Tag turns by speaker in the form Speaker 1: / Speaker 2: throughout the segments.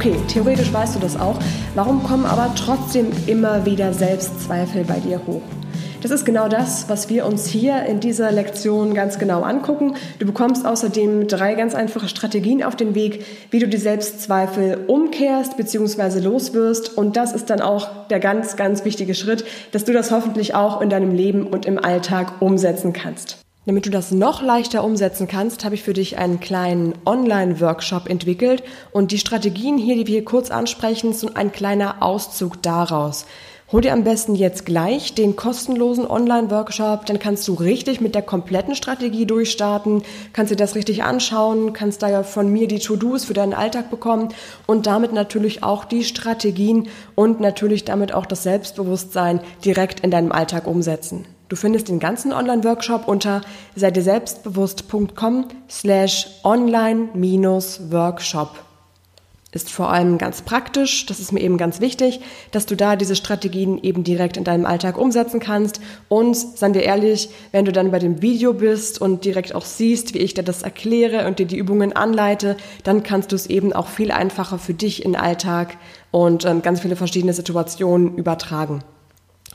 Speaker 1: Okay, theoretisch weißt du das auch. Warum kommen aber trotzdem immer wieder Selbstzweifel bei dir hoch? Das ist genau das, was wir uns hier in dieser Lektion ganz genau angucken. Du bekommst außerdem drei ganz einfache Strategien auf den Weg, wie du die Selbstzweifel umkehrst bzw. loswirst. Und das ist dann auch der ganz, ganz wichtige Schritt, dass du das hoffentlich auch in deinem Leben und im Alltag umsetzen kannst. Damit du das noch leichter umsetzen kannst, habe ich für dich einen kleinen Online-Workshop entwickelt und die Strategien hier, die wir hier kurz ansprechen, sind ein kleiner Auszug daraus. Hol dir am besten jetzt gleich den kostenlosen Online-Workshop, dann kannst du richtig mit der kompletten Strategie durchstarten, kannst dir das richtig anschauen, kannst da ja von mir die To-Dos für deinen Alltag bekommen und damit natürlich auch die Strategien und natürlich damit auch das Selbstbewusstsein direkt in deinem Alltag umsetzen. Du findest den ganzen Online-Workshop unter seidirselbstbewusst.com slash online-workshop. Ist vor allem ganz praktisch, das ist mir eben ganz wichtig, dass du da diese Strategien eben direkt in deinem Alltag umsetzen kannst. Und seien wir ehrlich, wenn du dann bei dem Video bist und direkt auch siehst, wie ich dir das erkläre und dir die Übungen anleite, dann kannst du es eben auch viel einfacher für dich in den Alltag und ähm, ganz viele verschiedene Situationen übertragen.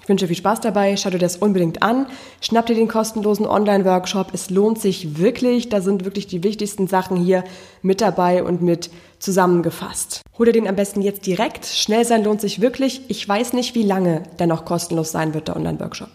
Speaker 1: Ich wünsche viel Spaß dabei, schau dir das unbedingt an, schnapp dir den kostenlosen Online-Workshop, es lohnt sich wirklich, da sind wirklich die wichtigsten Sachen hier mit dabei und mit zusammengefasst. Hol dir den am besten jetzt direkt, schnell sein lohnt sich wirklich, ich weiß nicht, wie lange der noch kostenlos sein wird, der Online-Workshop.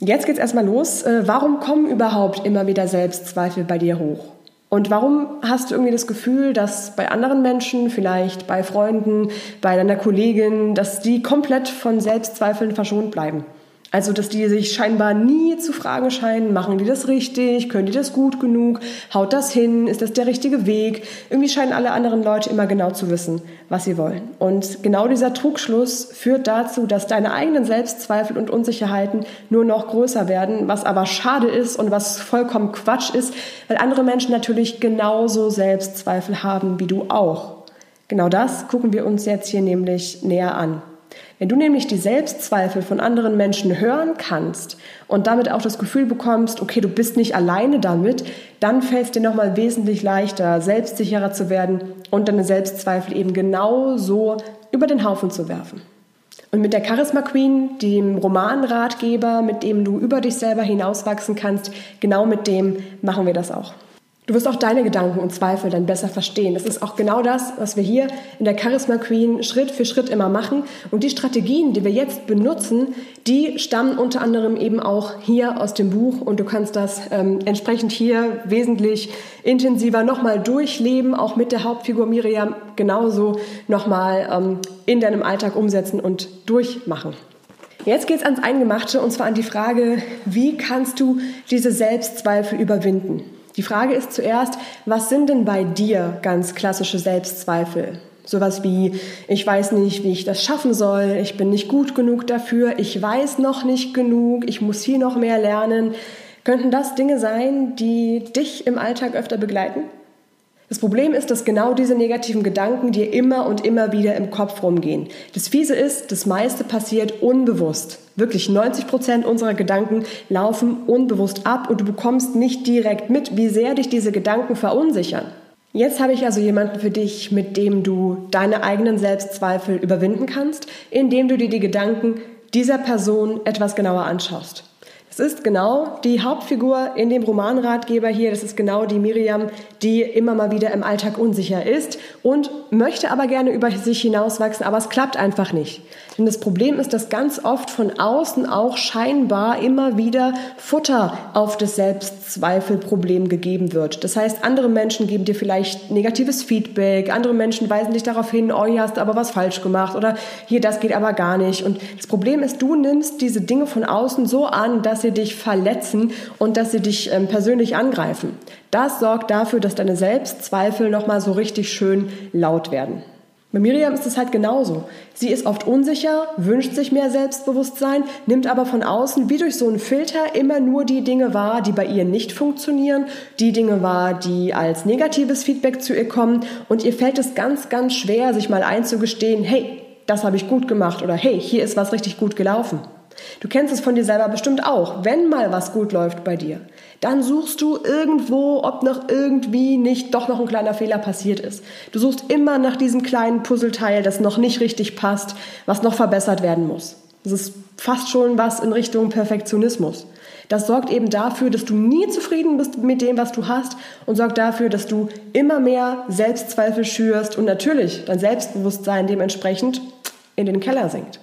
Speaker 1: Jetzt geht's erstmal los. Äh, warum kommen überhaupt immer wieder Selbstzweifel bei dir hoch? Und warum hast du irgendwie das Gefühl, dass bei anderen Menschen, vielleicht bei Freunden, bei deiner Kollegin, dass die komplett von Selbstzweifeln verschont bleiben? Also, dass die sich scheinbar nie zu fragen scheinen, machen die das richtig, können die das gut genug, haut das hin, ist das der richtige Weg? Irgendwie scheinen alle anderen Leute immer genau zu wissen, was sie wollen. Und genau dieser Trugschluss führt dazu, dass deine eigenen Selbstzweifel und Unsicherheiten nur noch größer werden, was aber schade ist und was vollkommen Quatsch ist, weil andere Menschen natürlich genauso Selbstzweifel haben wie du auch. Genau das gucken wir uns jetzt hier nämlich näher an. Wenn du nämlich die Selbstzweifel von anderen Menschen hören kannst und damit auch das Gefühl bekommst, okay, du bist nicht alleine damit, dann fällt es dir nochmal wesentlich leichter, selbstsicherer zu werden und deine Selbstzweifel eben genau so über den Haufen zu werfen. Und mit der Charisma Queen, dem Romanratgeber, mit dem du über dich selber hinauswachsen kannst, genau mit dem machen wir das auch. Du wirst auch deine Gedanken und Zweifel dann besser verstehen. Das ist auch genau das, was wir hier in der Charisma Queen Schritt für Schritt immer machen. Und die Strategien, die wir jetzt benutzen, die stammen unter anderem eben auch hier aus dem Buch. Und du kannst das ähm, entsprechend hier wesentlich intensiver nochmal durchleben, auch mit der Hauptfigur Miriam genauso nochmal ähm, in deinem Alltag umsetzen und durchmachen. Jetzt geht's ans Eingemachte und zwar an die Frage, wie kannst du diese Selbstzweifel überwinden? Die Frage ist zuerst, was sind denn bei dir ganz klassische Selbstzweifel? Sowas wie, ich weiß nicht, wie ich das schaffen soll, ich bin nicht gut genug dafür, ich weiß noch nicht genug, ich muss hier noch mehr lernen. Könnten das Dinge sein, die dich im Alltag öfter begleiten? Das Problem ist, dass genau diese negativen Gedanken dir immer und immer wieder im Kopf rumgehen. Das Fiese ist, das meiste passiert unbewusst. Wirklich 90 Prozent unserer Gedanken laufen unbewusst ab und du bekommst nicht direkt mit, wie sehr dich diese Gedanken verunsichern. Jetzt habe ich also jemanden für dich, mit dem du deine eigenen Selbstzweifel überwinden kannst, indem du dir die Gedanken dieser Person etwas genauer anschaust. Es ist genau die Hauptfigur in dem Romanratgeber hier. Das ist genau die Miriam, die immer mal wieder im Alltag unsicher ist und möchte aber gerne über sich hinauswachsen, aber es klappt einfach nicht. Denn das Problem ist, dass ganz oft von außen auch scheinbar immer wieder Futter auf das Selbstzweifelproblem gegeben wird. Das heißt, andere Menschen geben dir vielleicht negatives Feedback, andere Menschen weisen dich darauf hin, oh, hier hast du aber was falsch gemacht oder hier, das geht aber gar nicht. Und das Problem ist, du nimmst diese Dinge von außen so an, dass sie dich verletzen und dass sie dich ähm, persönlich angreifen. Das sorgt dafür, dass deine Selbstzweifel nochmal so richtig schön laut werden. Bei Miriam ist es halt genauso. Sie ist oft unsicher, wünscht sich mehr Selbstbewusstsein, nimmt aber von außen wie durch so einen Filter immer nur die Dinge wahr, die bei ihr nicht funktionieren, die Dinge wahr, die als negatives Feedback zu ihr kommen und ihr fällt es ganz, ganz schwer, sich mal einzugestehen, hey, das habe ich gut gemacht oder hey, hier ist was richtig gut gelaufen. Du kennst es von dir selber bestimmt auch. Wenn mal was gut läuft bei dir, dann suchst du irgendwo, ob noch irgendwie nicht doch noch ein kleiner Fehler passiert ist. Du suchst immer nach diesem kleinen Puzzleteil, das noch nicht richtig passt, was noch verbessert werden muss. Das ist fast schon was in Richtung Perfektionismus. Das sorgt eben dafür, dass du nie zufrieden bist mit dem, was du hast und sorgt dafür, dass du immer mehr Selbstzweifel schürst und natürlich dein Selbstbewusstsein dementsprechend in den Keller sinkt.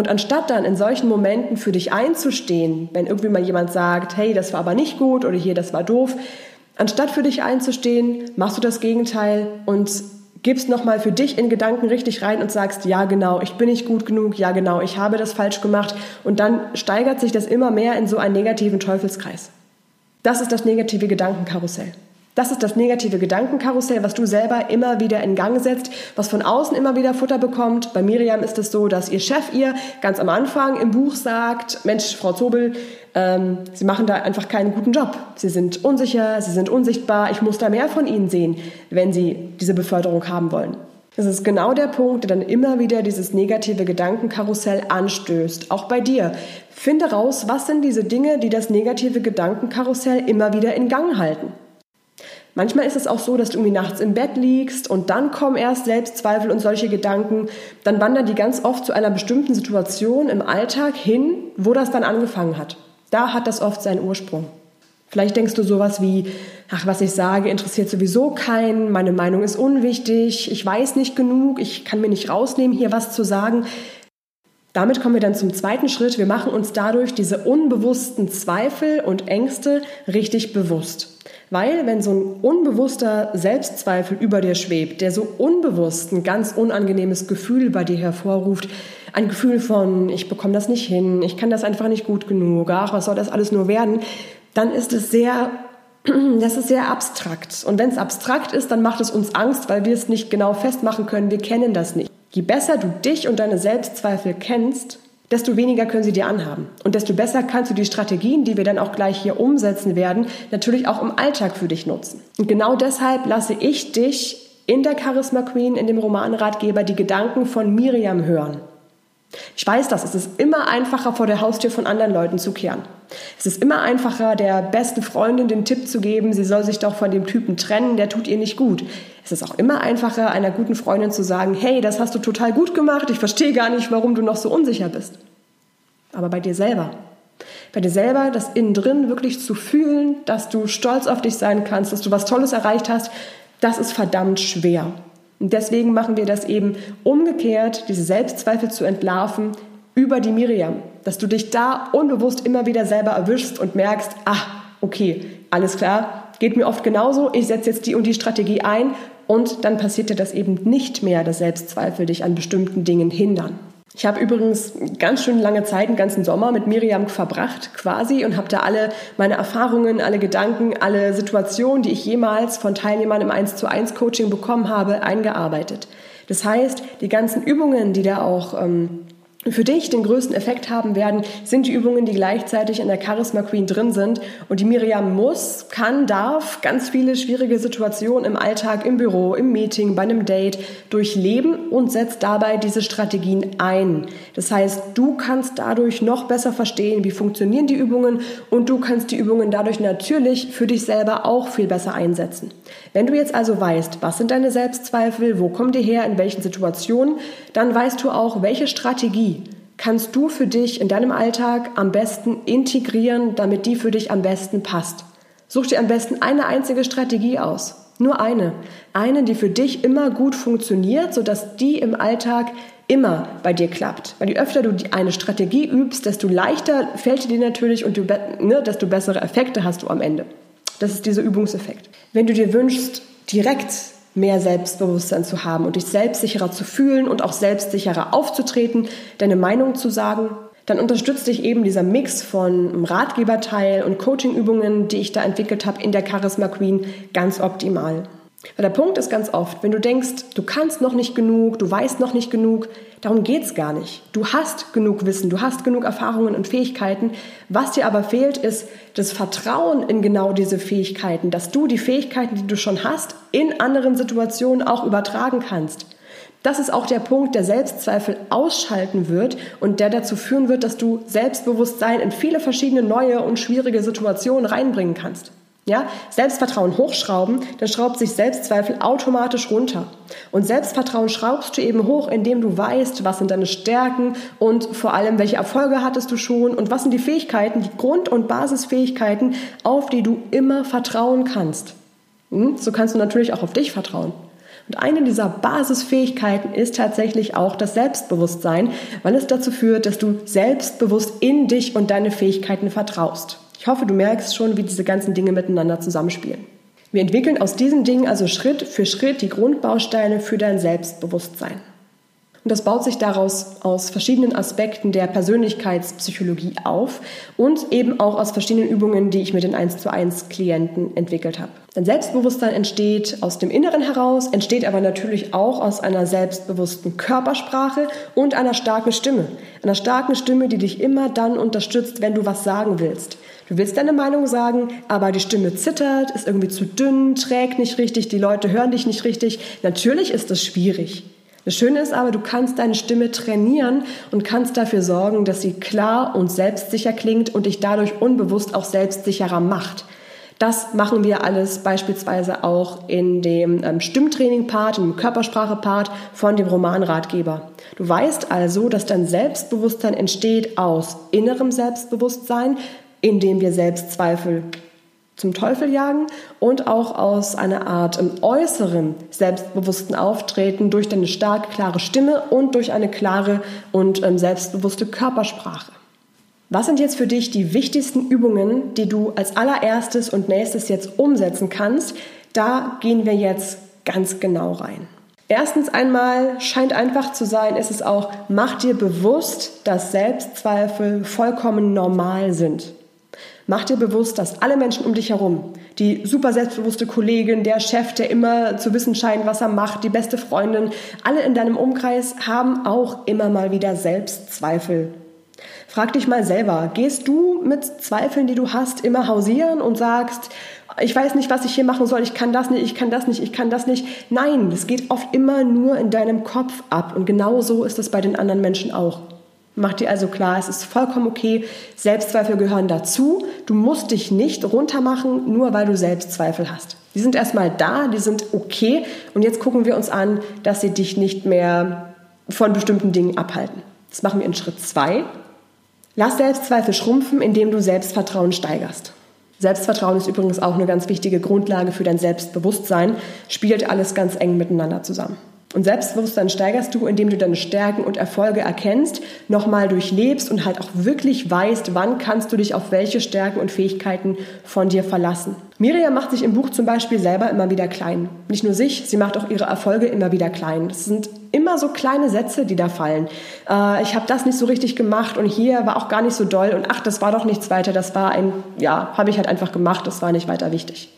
Speaker 1: Und anstatt dann in solchen Momenten für dich einzustehen, wenn irgendwie mal jemand sagt, hey, das war aber nicht gut oder hier, das war doof, anstatt für dich einzustehen, machst du das Gegenteil und gibst nochmal für dich in Gedanken richtig rein und sagst, ja genau, ich bin nicht gut genug, ja genau, ich habe das falsch gemacht und dann steigert sich das immer mehr in so einen negativen Teufelskreis. Das ist das negative Gedankenkarussell. Das ist das negative Gedankenkarussell, was du selber immer wieder in Gang setzt, was von außen immer wieder Futter bekommt. Bei Miriam ist es so, dass ihr Chef ihr ganz am Anfang im Buch sagt, Mensch, Frau Zobel, ähm, Sie machen da einfach keinen guten Job. Sie sind unsicher, Sie sind unsichtbar. Ich muss da mehr von Ihnen sehen, wenn Sie diese Beförderung haben wollen. Das ist genau der Punkt, der dann immer wieder dieses negative Gedankenkarussell anstößt. Auch bei dir. Finde raus, was sind diese Dinge, die das negative Gedankenkarussell immer wieder in Gang halten. Manchmal ist es auch so, dass du irgendwie nachts im Bett liegst und dann kommen erst Selbstzweifel und solche Gedanken. Dann wandern die ganz oft zu einer bestimmten Situation im Alltag hin, wo das dann angefangen hat. Da hat das oft seinen Ursprung. Vielleicht denkst du sowas wie, ach, was ich sage, interessiert sowieso keinen, meine Meinung ist unwichtig, ich weiß nicht genug, ich kann mir nicht rausnehmen, hier was zu sagen. Damit kommen wir dann zum zweiten Schritt. Wir machen uns dadurch diese unbewussten Zweifel und Ängste richtig bewusst. Weil wenn so ein unbewusster Selbstzweifel über dir schwebt, der so unbewusst ein ganz unangenehmes Gefühl bei dir hervorruft, ein Gefühl von, ich bekomme das nicht hin, ich kann das einfach nicht gut genug, ach, was soll das alles nur werden, dann ist es sehr, das ist sehr abstrakt. Und wenn es abstrakt ist, dann macht es uns Angst, weil wir es nicht genau festmachen können, wir kennen das nicht. Je besser du dich und deine Selbstzweifel kennst, desto weniger können sie dir anhaben. Und desto besser kannst du die Strategien, die wir dann auch gleich hier umsetzen werden, natürlich auch im Alltag für dich nutzen. Und genau deshalb lasse ich dich in der Charisma Queen, in dem Romanratgeber, die Gedanken von Miriam hören. Ich weiß das, es ist immer einfacher, vor der Haustür von anderen Leuten zu kehren. Es ist immer einfacher, der besten Freundin den Tipp zu geben, sie soll sich doch von dem Typen trennen, der tut ihr nicht gut. Es ist auch immer einfacher, einer guten Freundin zu sagen, hey, das hast du total gut gemacht, ich verstehe gar nicht, warum du noch so unsicher bist. Aber bei dir selber. Bei dir selber, das innen drin wirklich zu fühlen, dass du stolz auf dich sein kannst, dass du was Tolles erreicht hast, das ist verdammt schwer. Und deswegen machen wir das eben umgekehrt, diese Selbstzweifel zu entlarven über die Miriam. Dass du dich da unbewusst immer wieder selber erwischst und merkst, ah, okay, alles klar, geht mir oft genauso, ich setze jetzt die und die Strategie ein und dann passiert dir das eben nicht mehr, dass Selbstzweifel dich an bestimmten Dingen hindern. Ich habe übrigens ganz schön lange Zeit, einen ganzen Sommer mit Miriam verbracht quasi und habe da alle meine Erfahrungen, alle Gedanken, alle Situationen, die ich jemals von Teilnehmern im 1 zu 1 Coaching bekommen habe, eingearbeitet. Das heißt, die ganzen Übungen, die da auch ähm, für dich den größten Effekt haben werden, sind die Übungen, die gleichzeitig in der Charisma Queen drin sind. Und die Miriam muss, kann, darf ganz viele schwierige Situationen im Alltag, im Büro, im Meeting, bei einem Date durchleben und setzt dabei diese Strategien ein. Das heißt, du kannst dadurch noch besser verstehen, wie funktionieren die Übungen und du kannst die Übungen dadurch natürlich für dich selber auch viel besser einsetzen. Wenn du jetzt also weißt, was sind deine Selbstzweifel, wo kommen die her, in welchen Situationen, dann weißt du auch, welche Strategie kannst du für dich in deinem Alltag am besten integrieren, damit die für dich am besten passt. Such dir am besten eine einzige Strategie aus. Nur eine. Eine, die für dich immer gut funktioniert, sodass die im Alltag immer bei dir klappt. Weil je öfter du eine Strategie übst, desto leichter fällt dir natürlich und du, ne, desto bessere Effekte hast du am Ende. Das ist dieser Übungseffekt. Wenn du dir wünschst, direkt mehr Selbstbewusstsein zu haben und dich selbstsicherer zu fühlen und auch selbstsicherer aufzutreten, deine Meinung zu sagen, dann unterstützt dich eben dieser Mix von Ratgeberteil und Coachingübungen, die ich da entwickelt habe in der Charisma Queen, ganz optimal. Weil der Punkt ist ganz oft, wenn du denkst, du kannst noch nicht genug, du weißt noch nicht genug, darum geht's gar nicht. Du hast genug Wissen, du hast genug Erfahrungen und Fähigkeiten. Was dir aber fehlt, ist das Vertrauen in genau diese Fähigkeiten, dass du die Fähigkeiten, die du schon hast, in anderen Situationen auch übertragen kannst. Das ist auch der Punkt, der Selbstzweifel ausschalten wird und der dazu führen wird, dass du Selbstbewusstsein in viele verschiedene neue und schwierige Situationen reinbringen kannst. Ja, Selbstvertrauen hochschrauben, dann schraubt sich Selbstzweifel automatisch runter. Und Selbstvertrauen schraubst du eben hoch, indem du weißt, was sind deine Stärken und vor allem, welche Erfolge hattest du schon und was sind die Fähigkeiten, die Grund- und Basisfähigkeiten, auf die du immer vertrauen kannst. Hm? So kannst du natürlich auch auf dich vertrauen. Und eine dieser Basisfähigkeiten ist tatsächlich auch das Selbstbewusstsein, weil es dazu führt, dass du selbstbewusst in dich und deine Fähigkeiten vertraust. Ich hoffe, du merkst schon, wie diese ganzen Dinge miteinander zusammenspielen. Wir entwickeln aus diesen Dingen also Schritt für Schritt die Grundbausteine für dein Selbstbewusstsein. Und das baut sich daraus aus verschiedenen Aspekten der Persönlichkeitspsychologie auf und eben auch aus verschiedenen Übungen, die ich mit den 1 zu 1 Klienten entwickelt habe. Dein Selbstbewusstsein entsteht aus dem Inneren heraus, entsteht aber natürlich auch aus einer selbstbewussten Körpersprache und einer starken Stimme. Einer starken Stimme, die dich immer dann unterstützt, wenn du was sagen willst. Du willst deine Meinung sagen, aber die Stimme zittert, ist irgendwie zu dünn, trägt nicht richtig, die Leute hören dich nicht richtig. Natürlich ist das schwierig. Das Schöne ist aber, du kannst deine Stimme trainieren und kannst dafür sorgen, dass sie klar und selbstsicher klingt und dich dadurch unbewusst auch selbstsicherer macht. Das machen wir alles beispielsweise auch in dem ähm, Stimmtraining-Part, im Körpersprache-Part von dem Romanratgeber. Du weißt also, dass dein Selbstbewusstsein entsteht aus innerem Selbstbewusstsein, indem wir Selbstzweifel zum Teufel jagen und auch aus einer Art im äußeren selbstbewussten Auftreten durch deine starke, klare Stimme und durch eine klare und ähm, selbstbewusste Körpersprache. Was sind jetzt für dich die wichtigsten Übungen, die du als allererstes und nächstes jetzt umsetzen kannst? Da gehen wir jetzt ganz genau rein. Erstens einmal scheint einfach zu sein, ist es auch, mach dir bewusst, dass Selbstzweifel vollkommen normal sind. Mach dir bewusst, dass alle Menschen um dich herum, die super selbstbewusste Kollegin, der Chef, der immer zu wissen scheint, was er macht, die beste Freundin, alle in deinem Umkreis haben auch immer mal wieder Selbstzweifel. Frag dich mal selber, gehst du mit Zweifeln, die du hast, immer hausieren und sagst, ich weiß nicht, was ich hier machen soll, ich kann das nicht, ich kann das nicht, ich kann das nicht. Nein, das geht oft immer nur in deinem Kopf ab und genau so ist es bei den anderen Menschen auch. Mach dir also klar, es ist vollkommen okay, Selbstzweifel gehören dazu. Du musst dich nicht runtermachen, nur weil du Selbstzweifel hast. Die sind erstmal da, die sind okay und jetzt gucken wir uns an, dass sie dich nicht mehr von bestimmten Dingen abhalten. Das machen wir in Schritt 2. Lass Selbstzweifel schrumpfen, indem du Selbstvertrauen steigerst. Selbstvertrauen ist übrigens auch eine ganz wichtige Grundlage für dein Selbstbewusstsein, spielt alles ganz eng miteinander zusammen. Und Selbstbewusstsein steigerst du, indem du deine Stärken und Erfolge erkennst, nochmal durchlebst und halt auch wirklich weißt, wann kannst du dich auf welche Stärken und Fähigkeiten von dir verlassen. Miriam macht sich im Buch zum Beispiel selber immer wieder klein. Nicht nur sich, sie macht auch ihre Erfolge immer wieder klein. Das sind immer so kleine Sätze, die da fallen. Äh, ich habe das nicht so richtig gemacht und hier war auch gar nicht so doll und ach, das war doch nichts weiter, das war ein, ja, habe ich halt einfach gemacht, das war nicht weiter wichtig.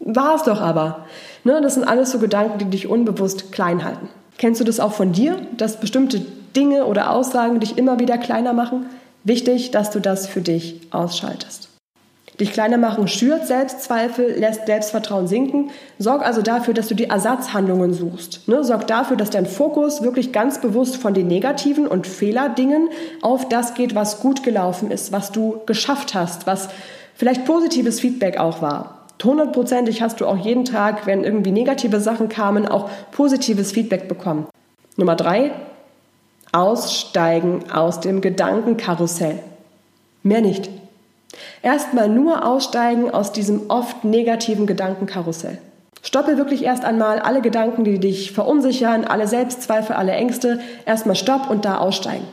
Speaker 1: War es doch aber. Ne, das sind alles so Gedanken, die dich unbewusst klein halten. Kennst du das auch von dir, dass bestimmte Dinge oder Aussagen dich immer wieder kleiner machen? Wichtig, dass du das für dich ausschaltest. Dich kleiner machen schürt Selbstzweifel, lässt Selbstvertrauen sinken. Sorg also dafür, dass du die Ersatzhandlungen suchst. Ne? Sorg dafür, dass dein Fokus wirklich ganz bewusst von den negativen und Fehlerdingen auf das geht, was gut gelaufen ist, was du geschafft hast, was vielleicht positives Feedback auch war hundertprozentig hast du auch jeden Tag, wenn irgendwie negative Sachen kamen, auch positives Feedback bekommen. Nummer drei, aussteigen aus dem Gedankenkarussell. Mehr nicht. Erstmal nur aussteigen aus diesem oft negativen Gedankenkarussell. Stoppe wirklich erst einmal alle Gedanken, die dich verunsichern, alle Selbstzweifel, alle Ängste. Erstmal stopp und da aussteigen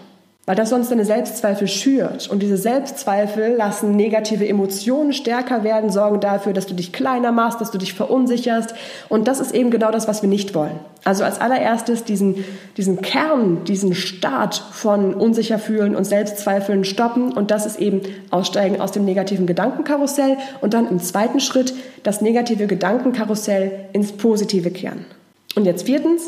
Speaker 1: weil das sonst deine Selbstzweifel schürt. Und diese Selbstzweifel lassen negative Emotionen stärker werden, sorgen dafür, dass du dich kleiner machst, dass du dich verunsicherst. Und das ist eben genau das, was wir nicht wollen. Also als allererstes diesen, diesen Kern, diesen Start von unsicher fühlen und Selbstzweifeln stoppen. Und das ist eben aussteigen aus dem negativen Gedankenkarussell. Und dann im zweiten Schritt das negative Gedankenkarussell ins Positive kehren. Und jetzt viertens,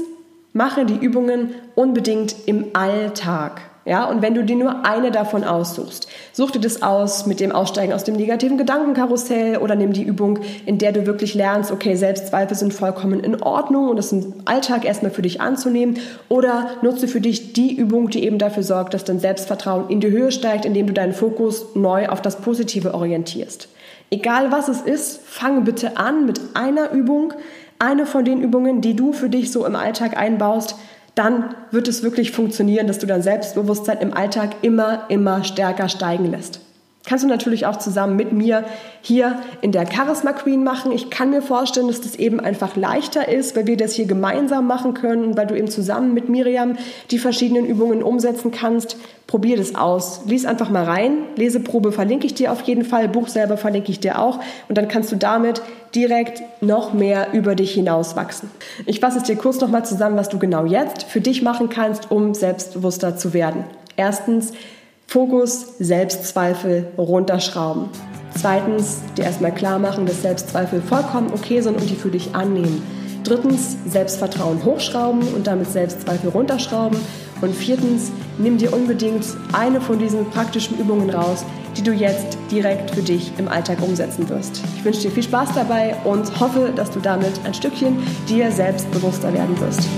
Speaker 1: mache die Übungen unbedingt im Alltag. Ja, und wenn du dir nur eine davon aussuchst, such dir das aus mit dem Aussteigen aus dem negativen Gedankenkarussell oder nimm die Übung, in der du wirklich lernst, okay, Selbstzweifel sind vollkommen in Ordnung und das im Alltag erstmal für dich anzunehmen oder nutze für dich die Übung, die eben dafür sorgt, dass dein Selbstvertrauen in die Höhe steigt, indem du deinen Fokus neu auf das Positive orientierst. Egal was es ist, fange bitte an mit einer Übung, eine von den Übungen, die du für dich so im Alltag einbaust, dann wird es wirklich funktionieren, dass du dein Selbstbewusstsein im Alltag immer, immer stärker steigen lässt. Kannst du natürlich auch zusammen mit mir hier in der Charisma Queen machen. Ich kann mir vorstellen, dass das eben einfach leichter ist, weil wir das hier gemeinsam machen können, weil du eben zusammen mit Miriam die verschiedenen Übungen umsetzen kannst. Probier das aus. Lies einfach mal rein. Leseprobe verlinke ich dir auf jeden Fall. Buch selber verlinke ich dir auch. Und dann kannst du damit direkt noch mehr über dich hinaus wachsen. Ich fasse es dir kurz nochmal zusammen, was du genau jetzt für dich machen kannst, um selbstbewusster zu werden. Erstens, Fokus, Selbstzweifel runterschrauben. Zweitens, dir erstmal klar machen, dass Selbstzweifel vollkommen okay sind und die für dich annehmen. Drittens, Selbstvertrauen hochschrauben und damit Selbstzweifel runterschrauben. Und viertens, nimm dir unbedingt eine von diesen praktischen Übungen raus, die du jetzt direkt für dich im Alltag umsetzen wirst. Ich wünsche dir viel Spaß dabei und hoffe, dass du damit ein Stückchen dir selbstbewusster werden wirst.